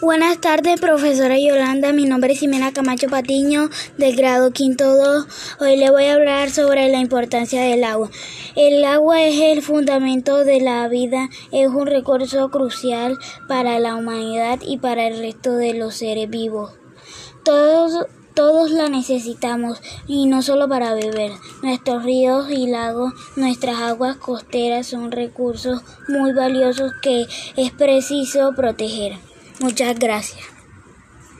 Buenas tardes, profesora Yolanda. Mi nombre es Ximena Camacho Patiño, del grado quinto 2. Hoy le voy a hablar sobre la importancia del agua. El agua es el fundamento de la vida, es un recurso crucial para la humanidad y para el resto de los seres vivos. Todos todos la necesitamos y no solo para beber. Nuestros ríos y lagos, nuestras aguas costeras son recursos muy valiosos que es preciso proteger. Muchas gracias.